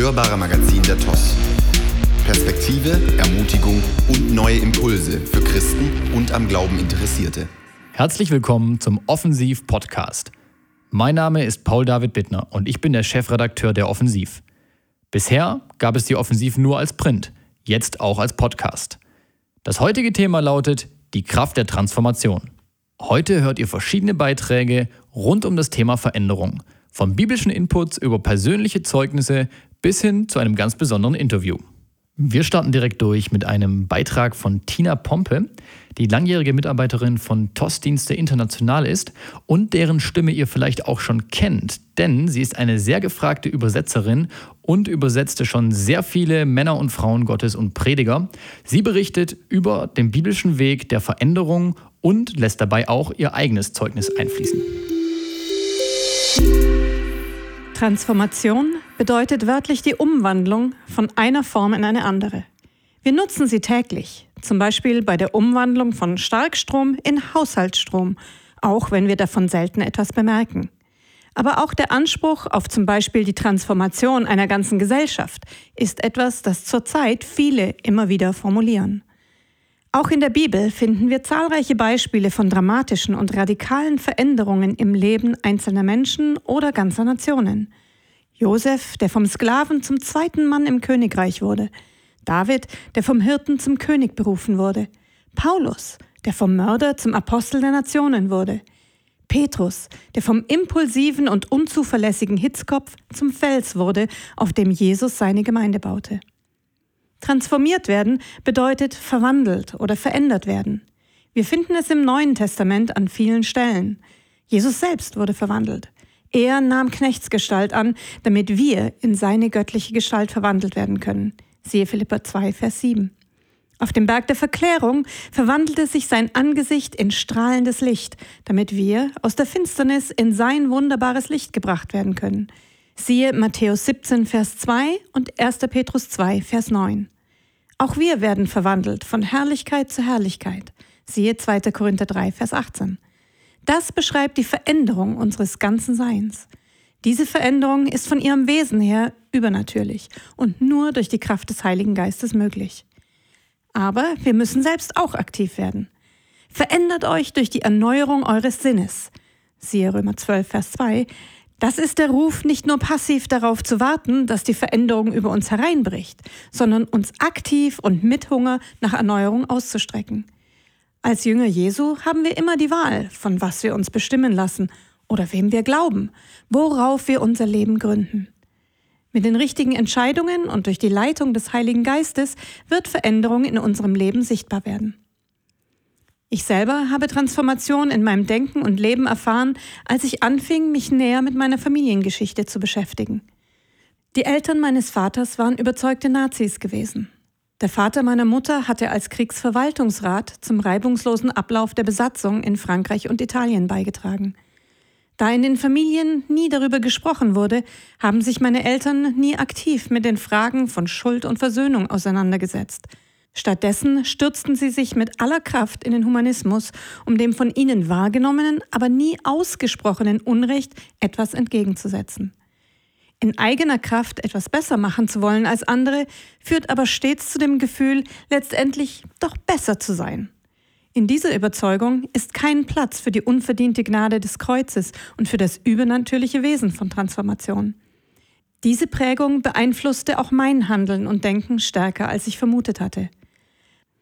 hörbare Magazin der TOS. Perspektive, Ermutigung und neue Impulse für Christen und am Glauben Interessierte. Herzlich willkommen zum Offensiv Podcast. Mein Name ist Paul David Bittner und ich bin der Chefredakteur der Offensiv. Bisher gab es die Offensiv nur als Print, jetzt auch als Podcast. Das heutige Thema lautet die Kraft der Transformation. Heute hört ihr verschiedene Beiträge rund um das Thema Veränderung, von biblischen Inputs über persönliche Zeugnisse bis hin zu einem ganz besonderen Interview. Wir starten direkt durch mit einem Beitrag von Tina Pompe, die langjährige Mitarbeiterin von TOS-Dienste International ist und deren Stimme ihr vielleicht auch schon kennt, denn sie ist eine sehr gefragte Übersetzerin und übersetzte schon sehr viele Männer und Frauen Gottes und Prediger. Sie berichtet über den biblischen Weg der Veränderung und lässt dabei auch ihr eigenes Zeugnis einfließen. Transformation bedeutet wörtlich die Umwandlung von einer Form in eine andere. Wir nutzen sie täglich, zum Beispiel bei der Umwandlung von Starkstrom in Haushaltsstrom, auch wenn wir davon selten etwas bemerken. Aber auch der Anspruch auf zum Beispiel die Transformation einer ganzen Gesellschaft ist etwas, das zurzeit viele immer wieder formulieren. Auch in der Bibel finden wir zahlreiche Beispiele von dramatischen und radikalen Veränderungen im Leben einzelner Menschen oder ganzer Nationen. Josef, der vom Sklaven zum zweiten Mann im Königreich wurde. David, der vom Hirten zum König berufen wurde. Paulus, der vom Mörder zum Apostel der Nationen wurde. Petrus, der vom impulsiven und unzuverlässigen Hitzkopf zum Fels wurde, auf dem Jesus seine Gemeinde baute. Transformiert werden bedeutet verwandelt oder verändert werden. Wir finden es im Neuen Testament an vielen Stellen. Jesus selbst wurde verwandelt. Er nahm Knechtsgestalt an, damit wir in seine göttliche Gestalt verwandelt werden können. Siehe Philippa 2, Vers 7. Auf dem Berg der Verklärung verwandelte sich sein Angesicht in strahlendes Licht, damit wir aus der Finsternis in sein wunderbares Licht gebracht werden können. Siehe Matthäus 17, Vers 2 und 1. Petrus 2, Vers 9. Auch wir werden verwandelt von Herrlichkeit zu Herrlichkeit. Siehe 2. Korinther 3, Vers 18. Das beschreibt die Veränderung unseres ganzen Seins. Diese Veränderung ist von ihrem Wesen her übernatürlich und nur durch die Kraft des Heiligen Geistes möglich. Aber wir müssen selbst auch aktiv werden. Verändert euch durch die Erneuerung eures Sinnes. Siehe Römer 12, Vers 2. Das ist der Ruf, nicht nur passiv darauf zu warten, dass die Veränderung über uns hereinbricht, sondern uns aktiv und mit Hunger nach Erneuerung auszustrecken. Als Jünger Jesu haben wir immer die Wahl, von was wir uns bestimmen lassen oder wem wir glauben, worauf wir unser Leben gründen. Mit den richtigen Entscheidungen und durch die Leitung des Heiligen Geistes wird Veränderung in unserem Leben sichtbar werden. Ich selber habe Transformation in meinem Denken und Leben erfahren, als ich anfing, mich näher mit meiner Familiengeschichte zu beschäftigen. Die Eltern meines Vaters waren überzeugte Nazis gewesen. Der Vater meiner Mutter hatte als Kriegsverwaltungsrat zum reibungslosen Ablauf der Besatzung in Frankreich und Italien beigetragen. Da in den Familien nie darüber gesprochen wurde, haben sich meine Eltern nie aktiv mit den Fragen von Schuld und Versöhnung auseinandergesetzt. Stattdessen stürzten sie sich mit aller Kraft in den Humanismus, um dem von ihnen wahrgenommenen, aber nie ausgesprochenen Unrecht etwas entgegenzusetzen. In eigener Kraft etwas besser machen zu wollen als andere, führt aber stets zu dem Gefühl, letztendlich doch besser zu sein. In dieser Überzeugung ist kein Platz für die unverdiente Gnade des Kreuzes und für das übernatürliche Wesen von Transformation. Diese Prägung beeinflusste auch mein Handeln und Denken stärker, als ich vermutet hatte.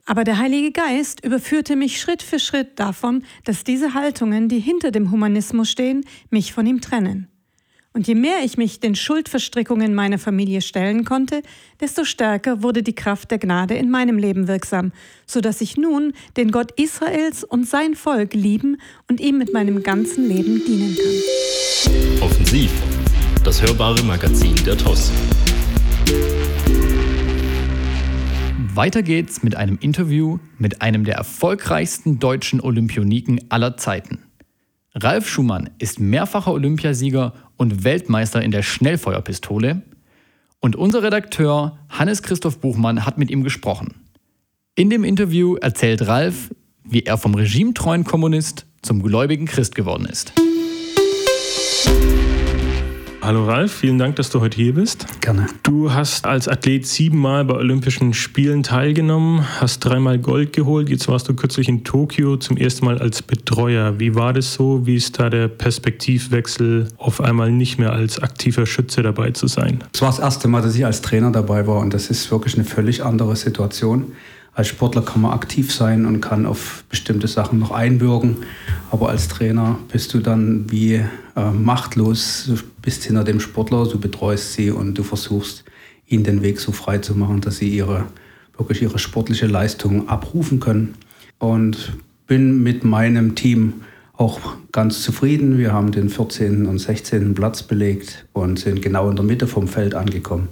Aber der Heilige Geist überführte mich Schritt für Schritt davon, dass diese Haltungen, die hinter dem Humanismus stehen, mich von ihm trennen. Und je mehr ich mich den Schuldverstrickungen meiner Familie stellen konnte, desto stärker wurde die Kraft der Gnade in meinem Leben wirksam, so dass ich nun den Gott Israels und sein Volk lieben und ihm mit meinem ganzen Leben dienen kann. Offensiv, das hörbare Magazin der TOS. Weiter geht's mit einem Interview mit einem der erfolgreichsten deutschen Olympioniken aller Zeiten. Ralf Schumann ist mehrfacher Olympiasieger und Weltmeister in der Schnellfeuerpistole. Und unser Redakteur Hannes Christoph Buchmann hat mit ihm gesprochen. In dem Interview erzählt Ralf, wie er vom regimetreuen Kommunist zum gläubigen Christ geworden ist. Hallo Ralf, vielen Dank, dass du heute hier bist. Gerne. Du hast als Athlet siebenmal bei Olympischen Spielen teilgenommen, hast dreimal Gold geholt. Jetzt warst du kürzlich in Tokio zum ersten Mal als Betreuer. Wie war das so? Wie ist da der Perspektivwechsel, auf einmal nicht mehr als aktiver Schütze dabei zu sein? Es war das erste Mal, dass ich als Trainer dabei war und das ist wirklich eine völlig andere Situation. Als Sportler kann man aktiv sein und kann auf bestimmte Sachen noch einwirken. Aber als Trainer bist du dann wie äh, machtlos. Du bist hinter dem Sportler, du betreust sie und du versuchst, ihnen den Weg so frei zu machen, dass sie ihre, wirklich ihre sportliche Leistung abrufen können. Und bin mit meinem Team auch ganz zufrieden. Wir haben den 14. und 16. Platz belegt und sind genau in der Mitte vom Feld angekommen.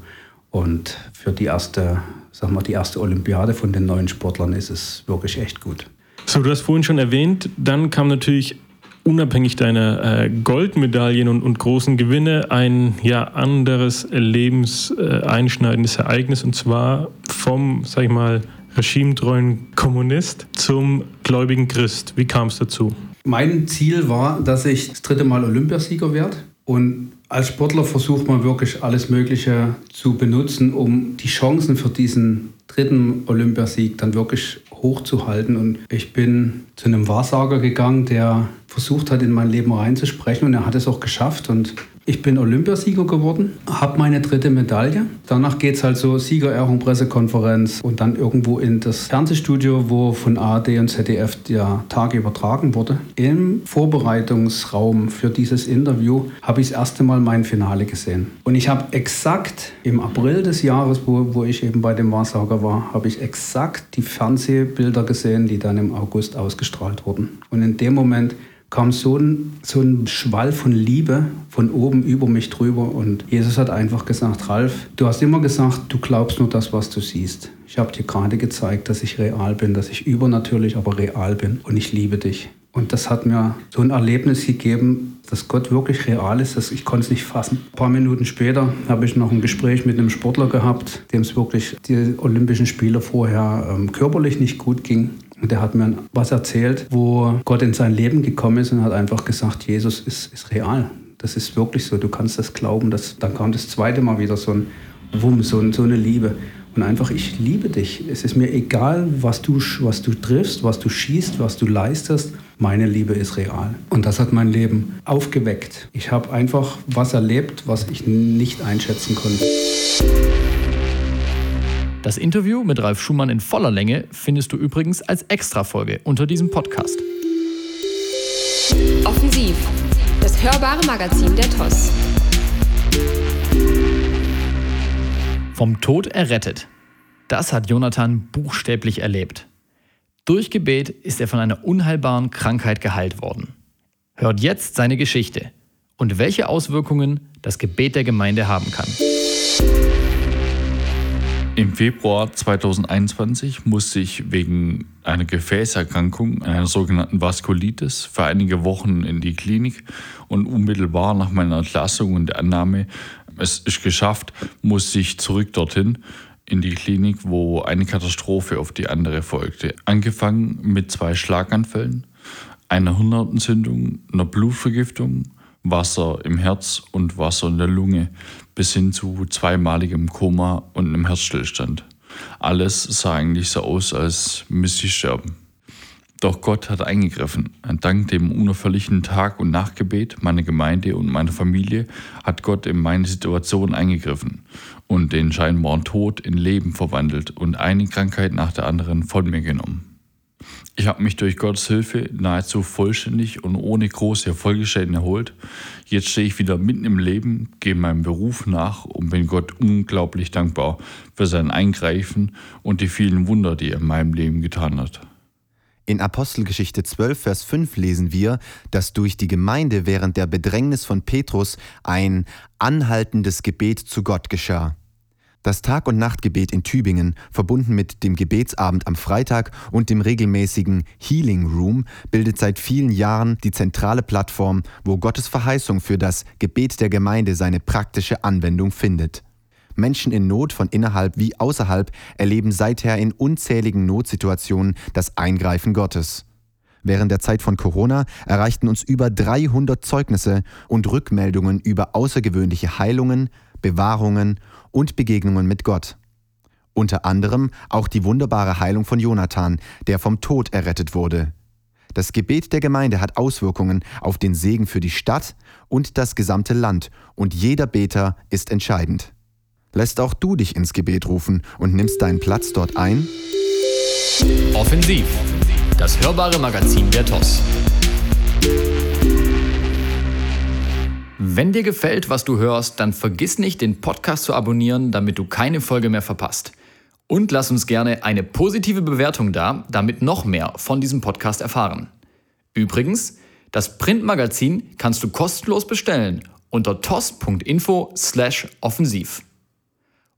Und für die erste sag mal, die erste Olympiade von den neuen Sportlern ist es wirklich echt gut. So, du hast vorhin schon erwähnt, dann kam natürlich unabhängig deiner äh, Goldmedaillen und, und, großen Gewinne ein ja anderes lebenseinschneidendes äh, Ereignis und zwar vom, sag ich mal, regimetreuen Kommunist zum gläubigen Christ. Wie kam es dazu? Mein Ziel war, dass ich das dritte Mal Olympiasieger werde und als Sportler versucht man wirklich alles Mögliche zu benutzen, um die Chancen für diesen dritten Olympiasieg dann wirklich hochzuhalten. Und ich bin zu einem Wahrsager gegangen, der versucht hat, in mein Leben reinzusprechen und er hat es auch geschafft. Und ich bin Olympiasieger geworden, habe meine dritte Medaille. Danach geht es halt so Siegerehrung, Pressekonferenz und dann irgendwo in das Fernsehstudio, wo von ARD und ZDF der Tag übertragen wurde. Im Vorbereitungsraum für dieses Interview habe ich das erste Mal mein Finale gesehen. Und ich habe exakt im April des Jahres, wo, wo ich eben bei dem Wahrsager war, habe ich exakt die Fernsehbilder gesehen, die dann im August ausgestrahlt wurden. Und in dem Moment kam so ein, so ein Schwall von Liebe von oben über mich drüber und Jesus hat einfach gesagt, Ralf, du hast immer gesagt, du glaubst nur das, was du siehst. Ich habe dir gerade gezeigt, dass ich real bin, dass ich übernatürlich, aber real bin und ich liebe dich. Und das hat mir so ein Erlebnis gegeben, dass Gott wirklich real ist. Dass ich konnte es nicht fassen. Ein paar Minuten später habe ich noch ein Gespräch mit einem Sportler gehabt, dem es wirklich die Olympischen Spiele vorher ähm, körperlich nicht gut ging. Und der hat mir was erzählt, wo Gott in sein Leben gekommen ist und hat einfach gesagt, Jesus ist, ist real. Das ist wirklich so, du kannst das glauben. Das, dann kam das zweite Mal wieder so ein Wumm, so, so eine Liebe. Und einfach, ich liebe dich. Es ist mir egal, was du, was du triffst, was du schießt, was du leistest. Meine Liebe ist real. Und das hat mein Leben aufgeweckt. Ich habe einfach was erlebt, was ich nicht einschätzen konnte. Das Interview mit Ralf Schumann in voller Länge findest du übrigens als Extrafolge unter diesem Podcast. Offensiv, das hörbare Magazin der TOS. Vom Tod errettet. Das hat Jonathan buchstäblich erlebt. Durch Gebet ist er von einer unheilbaren Krankheit geheilt worden. Hört jetzt seine Geschichte und welche Auswirkungen das Gebet der Gemeinde haben kann. Im Februar 2021 musste ich wegen einer Gefäßerkrankung, einer sogenannten Vaskulitis, für einige Wochen in die Klinik und unmittelbar nach meiner Entlassung und der Annahme, es ist geschafft, musste ich zurück dorthin in die Klinik, wo eine Katastrophe auf die andere folgte. Angefangen mit zwei Schlaganfällen, einer Hirnentzündung, einer Blutvergiftung, Wasser im Herz und Wasser in der Lunge bis hin zu zweimaligem Koma und einem Herzstillstand. Alles sah eigentlich so aus, als müsste ich sterben. Doch Gott hat eingegriffen. Dank dem unerfüllichen Tag- und Nachtgebet meiner Gemeinde und meiner Familie hat Gott in meine Situation eingegriffen und den scheinbaren Tod in Leben verwandelt und eine Krankheit nach der anderen von mir genommen. Ich habe mich durch Gottes Hilfe nahezu vollständig und ohne große Erfolgsschäden erholt. Jetzt stehe ich wieder mitten im Leben, gehe meinem Beruf nach und bin Gott unglaublich dankbar für sein Eingreifen und die vielen Wunder, die er in meinem Leben getan hat. In Apostelgeschichte 12, Vers 5 lesen wir, dass durch die Gemeinde während der Bedrängnis von Petrus ein anhaltendes Gebet zu Gott geschah. Das Tag- und Nachtgebet in Tübingen, verbunden mit dem Gebetsabend am Freitag und dem regelmäßigen Healing Room, bildet seit vielen Jahren die zentrale Plattform, wo Gottes Verheißung für das Gebet der Gemeinde seine praktische Anwendung findet. Menschen in Not von innerhalb wie außerhalb erleben seither in unzähligen Notsituationen das Eingreifen Gottes. Während der Zeit von Corona erreichten uns über 300 Zeugnisse und Rückmeldungen über außergewöhnliche Heilungen, Bewahrungen und Begegnungen mit Gott. Unter anderem auch die wunderbare Heilung von Jonathan, der vom Tod errettet wurde. Das Gebet der Gemeinde hat Auswirkungen auf den Segen für die Stadt und das gesamte Land, und jeder Beter ist entscheidend. Lässt auch du dich ins Gebet rufen und nimmst deinen Platz dort ein? Offensiv, das hörbare Magazin der TOS. Wenn dir gefällt, was du hörst, dann vergiss nicht, den Podcast zu abonnieren, damit du keine Folge mehr verpasst. Und lass uns gerne eine positive Bewertung da, damit noch mehr von diesem Podcast erfahren. Übrigens, das Printmagazin kannst du kostenlos bestellen unter tos.info/offensiv.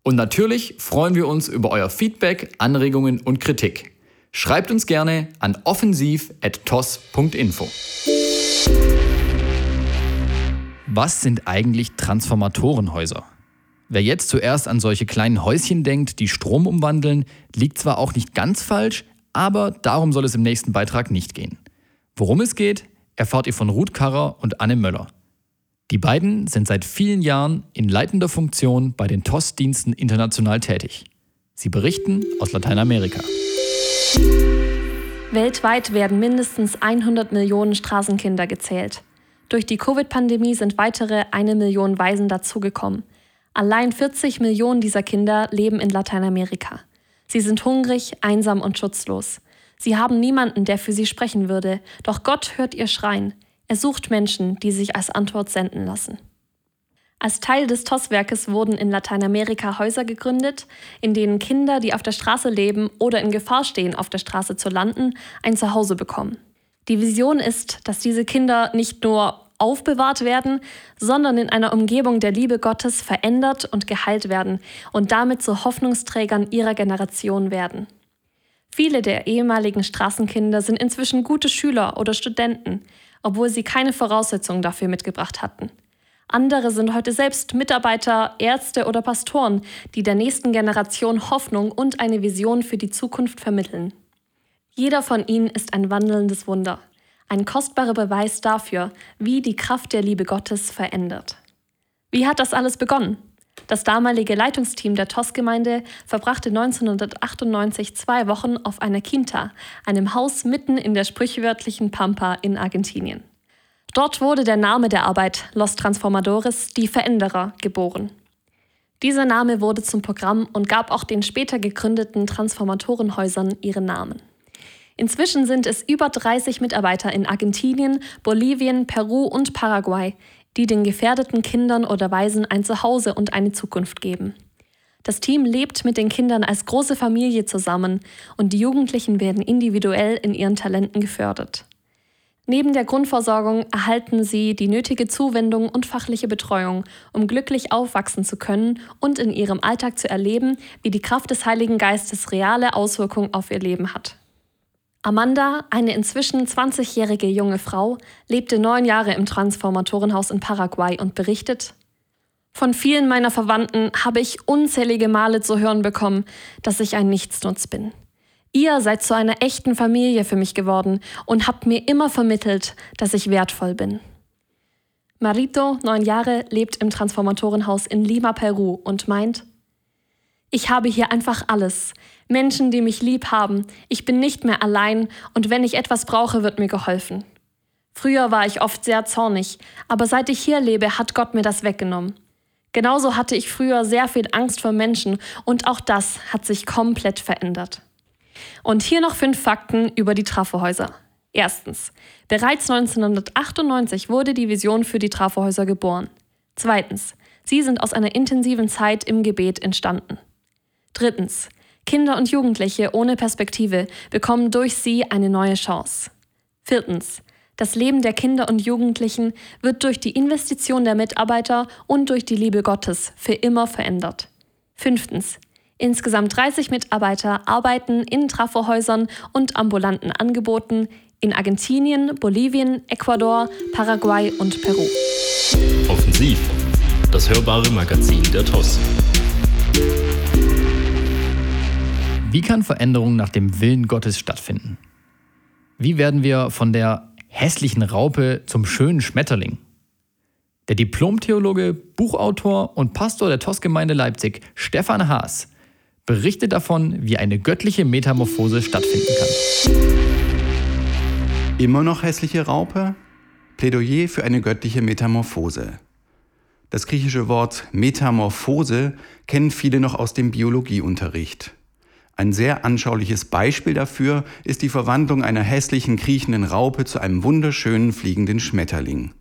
Und natürlich freuen wir uns über euer Feedback, Anregungen und Kritik. Schreibt uns gerne an offensiv@tos.info. Was sind eigentlich Transformatorenhäuser? Wer jetzt zuerst an solche kleinen Häuschen denkt, die Strom umwandeln, liegt zwar auch nicht ganz falsch, aber darum soll es im nächsten Beitrag nicht gehen. Worum es geht, erfahrt ihr von Ruth Karrer und Anne Möller. Die beiden sind seit vielen Jahren in leitender Funktion bei den TOS-Diensten international tätig. Sie berichten aus Lateinamerika. Weltweit werden mindestens 100 Millionen Straßenkinder gezählt. Durch die Covid-Pandemie sind weitere eine Million Waisen dazugekommen. Allein 40 Millionen dieser Kinder leben in Lateinamerika. Sie sind hungrig, einsam und schutzlos. Sie haben niemanden, der für sie sprechen würde, doch Gott hört ihr Schreien. Er sucht Menschen, die sich als Antwort senden lassen. Als Teil des TOS-Werkes wurden in Lateinamerika Häuser gegründet, in denen Kinder, die auf der Straße leben oder in Gefahr stehen, auf der Straße zu landen, ein Zuhause bekommen. Die Vision ist, dass diese Kinder nicht nur aufbewahrt werden, sondern in einer Umgebung der Liebe Gottes verändert und geheilt werden und damit zu Hoffnungsträgern ihrer Generation werden. Viele der ehemaligen Straßenkinder sind inzwischen gute Schüler oder Studenten, obwohl sie keine Voraussetzungen dafür mitgebracht hatten. Andere sind heute selbst Mitarbeiter, Ärzte oder Pastoren, die der nächsten Generation Hoffnung und eine Vision für die Zukunft vermitteln. Jeder von ihnen ist ein wandelndes Wunder ein kostbarer Beweis dafür, wie die Kraft der Liebe Gottes verändert. Wie hat das alles begonnen? Das damalige Leitungsteam der TOS-Gemeinde verbrachte 1998 zwei Wochen auf einer Quinta, einem Haus mitten in der sprichwörtlichen Pampa in Argentinien. Dort wurde der Name der Arbeit Los Transformadores, die Veränderer, geboren. Dieser Name wurde zum Programm und gab auch den später gegründeten Transformatorenhäusern ihren Namen. Inzwischen sind es über 30 Mitarbeiter in Argentinien, Bolivien, Peru und Paraguay, die den gefährdeten Kindern oder Waisen ein Zuhause und eine Zukunft geben. Das Team lebt mit den Kindern als große Familie zusammen und die Jugendlichen werden individuell in ihren Talenten gefördert. Neben der Grundversorgung erhalten sie die nötige Zuwendung und fachliche Betreuung, um glücklich aufwachsen zu können und in ihrem Alltag zu erleben, wie die Kraft des Heiligen Geistes reale Auswirkungen auf ihr Leben hat. Amanda, eine inzwischen 20-jährige junge Frau, lebte neun Jahre im Transformatorenhaus in Paraguay und berichtet, von vielen meiner Verwandten habe ich unzählige Male zu hören bekommen, dass ich ein Nichtsnutz bin. Ihr seid zu einer echten Familie für mich geworden und habt mir immer vermittelt, dass ich wertvoll bin. Marito, neun Jahre, lebt im Transformatorenhaus in Lima, Peru und meint, ich habe hier einfach alles. Menschen, die mich lieb haben. Ich bin nicht mehr allein und wenn ich etwas brauche, wird mir geholfen. Früher war ich oft sehr zornig, aber seit ich hier lebe, hat Gott mir das weggenommen. Genauso hatte ich früher sehr viel Angst vor Menschen und auch das hat sich komplett verändert. Und hier noch fünf Fakten über die Trafohäuser. Erstens. Bereits 1998 wurde die Vision für die Trafohäuser geboren. Zweitens. Sie sind aus einer intensiven Zeit im Gebet entstanden. Drittens. Kinder und Jugendliche ohne Perspektive bekommen durch sie eine neue Chance. Viertens. Das Leben der Kinder und Jugendlichen wird durch die Investition der Mitarbeiter und durch die Liebe Gottes für immer verändert. Fünftens. Insgesamt 30 Mitarbeiter arbeiten in Trafohäusern und ambulanten Angeboten in Argentinien, Bolivien, Ecuador, Paraguay und Peru. Offensiv. Das hörbare Magazin der TOS. Wie kann Veränderung nach dem Willen Gottes stattfinden? Wie werden wir von der hässlichen Raupe zum schönen Schmetterling? Der Diplomtheologe, Buchautor und Pastor der TOS-Gemeinde Leipzig, Stefan Haas, berichtet davon, wie eine göttliche Metamorphose stattfinden kann. Immer noch hässliche Raupe? Plädoyer für eine göttliche Metamorphose. Das griechische Wort Metamorphose kennen viele noch aus dem Biologieunterricht. Ein sehr anschauliches Beispiel dafür ist die Verwandlung einer hässlichen kriechenden Raupe zu einem wunderschönen fliegenden Schmetterling.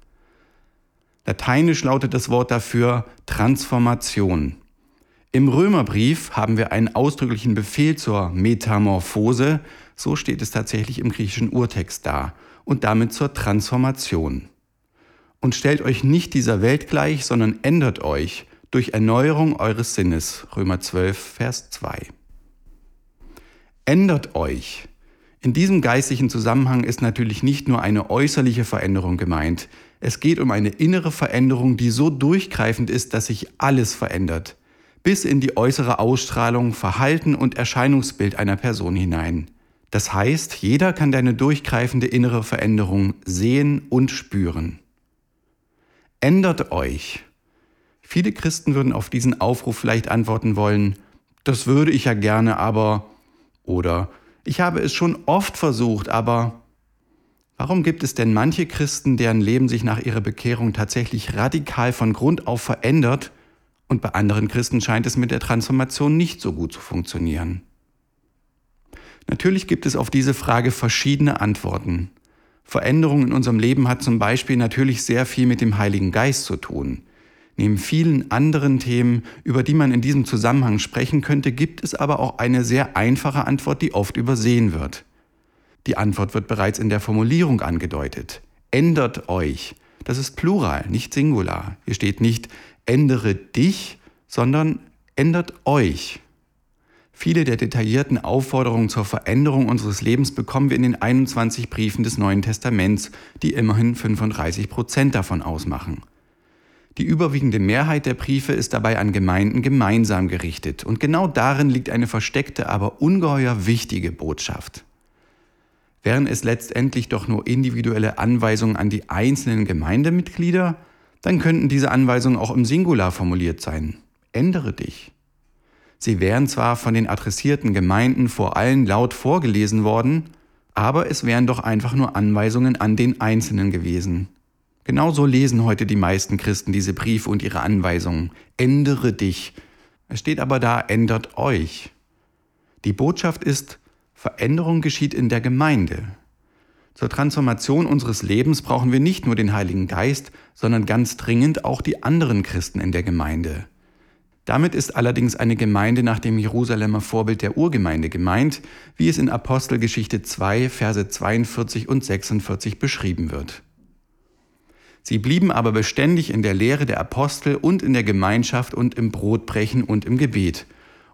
Lateinisch lautet das Wort dafür Transformation. Im Römerbrief haben wir einen ausdrücklichen Befehl zur Metamorphose, so steht es tatsächlich im griechischen Urtext da, und damit zur Transformation. Und stellt euch nicht dieser Welt gleich, sondern ändert euch durch Erneuerung eures Sinnes. Römer 12, Vers 2 ändert euch. In diesem geistlichen Zusammenhang ist natürlich nicht nur eine äußerliche Veränderung gemeint. Es geht um eine innere Veränderung, die so durchgreifend ist, dass sich alles verändert. Bis in die äußere Ausstrahlung, Verhalten und Erscheinungsbild einer Person hinein. Das heißt, jeder kann deine durchgreifende innere Veränderung sehen und spüren. Ändert euch. Viele Christen würden auf diesen Aufruf vielleicht antworten wollen, das würde ich ja gerne, aber oder ich habe es schon oft versucht, aber warum gibt es denn manche Christen, deren Leben sich nach ihrer Bekehrung tatsächlich radikal von Grund auf verändert und bei anderen Christen scheint es mit der Transformation nicht so gut zu funktionieren? Natürlich gibt es auf diese Frage verschiedene Antworten. Veränderung in unserem Leben hat zum Beispiel natürlich sehr viel mit dem Heiligen Geist zu tun. Neben vielen anderen Themen, über die man in diesem Zusammenhang sprechen könnte, gibt es aber auch eine sehr einfache Antwort, die oft übersehen wird. Die Antwort wird bereits in der Formulierung angedeutet. Ändert euch. Das ist Plural, nicht Singular. Hier steht nicht ändere dich, sondern ändert euch. Viele der detaillierten Aufforderungen zur Veränderung unseres Lebens bekommen wir in den 21 Briefen des Neuen Testaments, die immerhin 35 Prozent davon ausmachen. Die überwiegende Mehrheit der Briefe ist dabei an Gemeinden gemeinsam gerichtet und genau darin liegt eine versteckte, aber ungeheuer wichtige Botschaft. Wären es letztendlich doch nur individuelle Anweisungen an die einzelnen Gemeindemitglieder, dann könnten diese Anweisungen auch im Singular formuliert sein. Ändere dich. Sie wären zwar von den adressierten Gemeinden vor allen laut vorgelesen worden, aber es wären doch einfach nur Anweisungen an den Einzelnen gewesen. Genauso lesen heute die meisten Christen diese Briefe und ihre Anweisungen. Ändere dich. Es steht aber da, ändert euch. Die Botschaft ist, Veränderung geschieht in der Gemeinde. Zur Transformation unseres Lebens brauchen wir nicht nur den Heiligen Geist, sondern ganz dringend auch die anderen Christen in der Gemeinde. Damit ist allerdings eine Gemeinde nach dem Jerusalemer Vorbild der Urgemeinde gemeint, wie es in Apostelgeschichte 2, Verse 42 und 46 beschrieben wird. Sie blieben aber beständig in der Lehre der Apostel und in der Gemeinschaft und im Brotbrechen und im Gebet.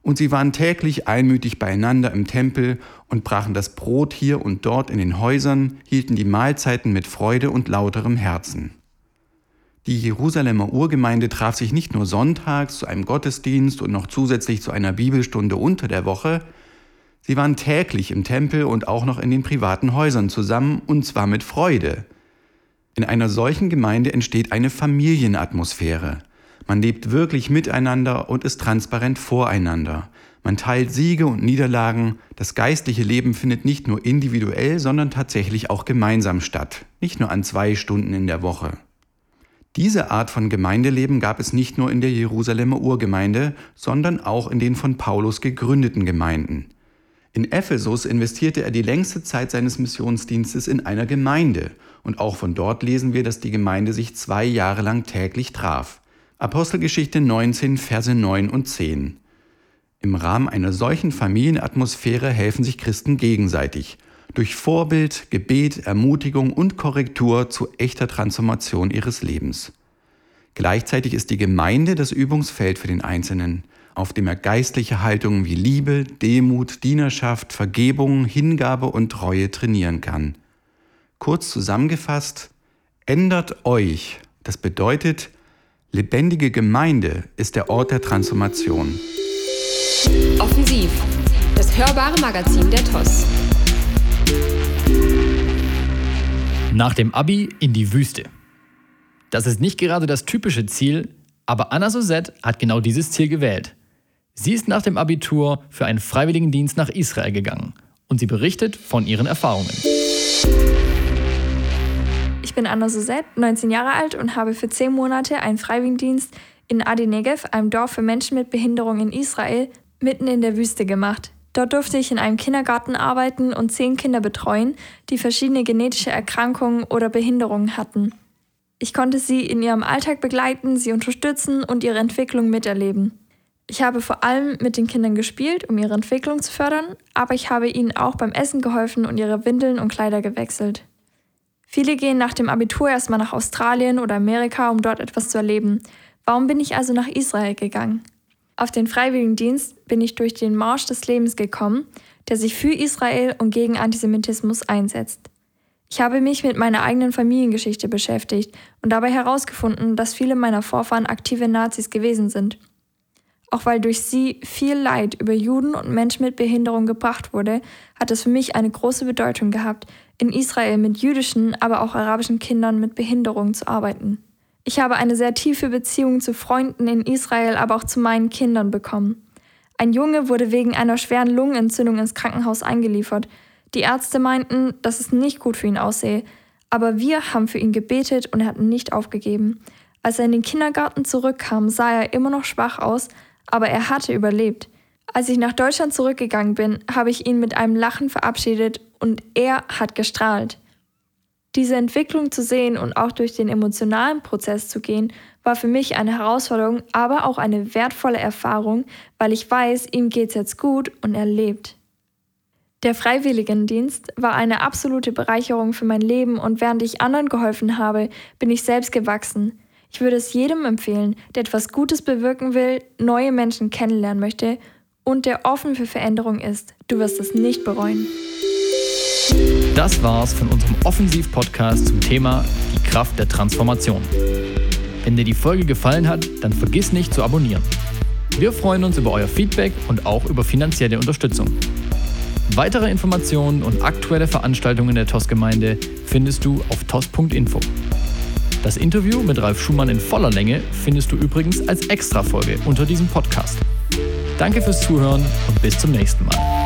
Und sie waren täglich einmütig beieinander im Tempel und brachen das Brot hier und dort in den Häusern, hielten die Mahlzeiten mit Freude und lauterem Herzen. Die Jerusalemer Urgemeinde traf sich nicht nur sonntags zu einem Gottesdienst und noch zusätzlich zu einer Bibelstunde unter der Woche, sie waren täglich im Tempel und auch noch in den privaten Häusern zusammen, und zwar mit Freude, in einer solchen Gemeinde entsteht eine Familienatmosphäre. Man lebt wirklich miteinander und ist transparent voreinander. Man teilt Siege und Niederlagen. Das geistliche Leben findet nicht nur individuell, sondern tatsächlich auch gemeinsam statt. Nicht nur an zwei Stunden in der Woche. Diese Art von Gemeindeleben gab es nicht nur in der Jerusalemer Urgemeinde, sondern auch in den von Paulus gegründeten Gemeinden. In Ephesus investierte er die längste Zeit seines Missionsdienstes in einer Gemeinde und auch von dort lesen wir, dass die Gemeinde sich zwei Jahre lang täglich traf. Apostelgeschichte 19, Verse 9 und 10. Im Rahmen einer solchen Familienatmosphäre helfen sich Christen gegenseitig. Durch Vorbild, Gebet, Ermutigung und Korrektur zu echter Transformation ihres Lebens. Gleichzeitig ist die Gemeinde das Übungsfeld für den Einzelnen auf dem er geistliche Haltungen wie Liebe, Demut, Dienerschaft, Vergebung, Hingabe und Treue trainieren kann. Kurz zusammengefasst, ändert euch. Das bedeutet, lebendige Gemeinde ist der Ort der Transformation. Offensiv, das hörbare Magazin der TOS. Nach dem Abi in die Wüste. Das ist nicht gerade das typische Ziel, aber Anna Sosette hat genau dieses Ziel gewählt. Sie ist nach dem Abitur für einen Freiwilligendienst nach Israel gegangen und sie berichtet von ihren Erfahrungen. Ich bin Anna Sosette, 19 Jahre alt und habe für 10 Monate einen Freiwilligendienst in Adi Negev, einem Dorf für Menschen mit Behinderung in Israel, mitten in der Wüste gemacht. Dort durfte ich in einem Kindergarten arbeiten und zehn Kinder betreuen, die verschiedene genetische Erkrankungen oder Behinderungen hatten. Ich konnte sie in ihrem Alltag begleiten, sie unterstützen und ihre Entwicklung miterleben. Ich habe vor allem mit den Kindern gespielt, um ihre Entwicklung zu fördern, aber ich habe ihnen auch beim Essen geholfen und ihre Windeln und Kleider gewechselt. Viele gehen nach dem Abitur erstmal nach Australien oder Amerika, um dort etwas zu erleben. Warum bin ich also nach Israel gegangen? Auf den Freiwilligendienst bin ich durch den Marsch des Lebens gekommen, der sich für Israel und gegen Antisemitismus einsetzt. Ich habe mich mit meiner eigenen Familiengeschichte beschäftigt und dabei herausgefunden, dass viele meiner Vorfahren aktive Nazis gewesen sind. Auch weil durch sie viel Leid über Juden und Menschen mit Behinderung gebracht wurde, hat es für mich eine große Bedeutung gehabt, in Israel mit jüdischen, aber auch arabischen Kindern mit Behinderung zu arbeiten. Ich habe eine sehr tiefe Beziehung zu Freunden in Israel, aber auch zu meinen Kindern bekommen. Ein Junge wurde wegen einer schweren Lungenentzündung ins Krankenhaus eingeliefert. Die Ärzte meinten, dass es nicht gut für ihn aussehe, aber wir haben für ihn gebetet und er hat nicht aufgegeben. Als er in den Kindergarten zurückkam, sah er immer noch schwach aus, aber er hatte überlebt. Als ich nach Deutschland zurückgegangen bin, habe ich ihn mit einem Lachen verabschiedet und er hat gestrahlt. Diese Entwicklung zu sehen und auch durch den emotionalen Prozess zu gehen, war für mich eine Herausforderung, aber auch eine wertvolle Erfahrung, weil ich weiß, ihm geht's jetzt gut und er lebt. Der Freiwilligendienst war eine absolute Bereicherung für mein Leben und während ich anderen geholfen habe, bin ich selbst gewachsen. Ich würde es jedem empfehlen, der etwas Gutes bewirken will, neue Menschen kennenlernen möchte und der offen für Veränderung ist. Du wirst es nicht bereuen. Das war's von unserem Offensiv-Podcast zum Thema Die Kraft der Transformation. Wenn dir die Folge gefallen hat, dann vergiss nicht zu abonnieren. Wir freuen uns über euer Feedback und auch über finanzielle Unterstützung. Weitere Informationen und aktuelle Veranstaltungen der TOS-Gemeinde findest du auf tos.info. Das Interview mit Ralf Schumann in voller Länge findest du übrigens als Extra-Folge unter diesem Podcast. Danke fürs Zuhören und bis zum nächsten Mal.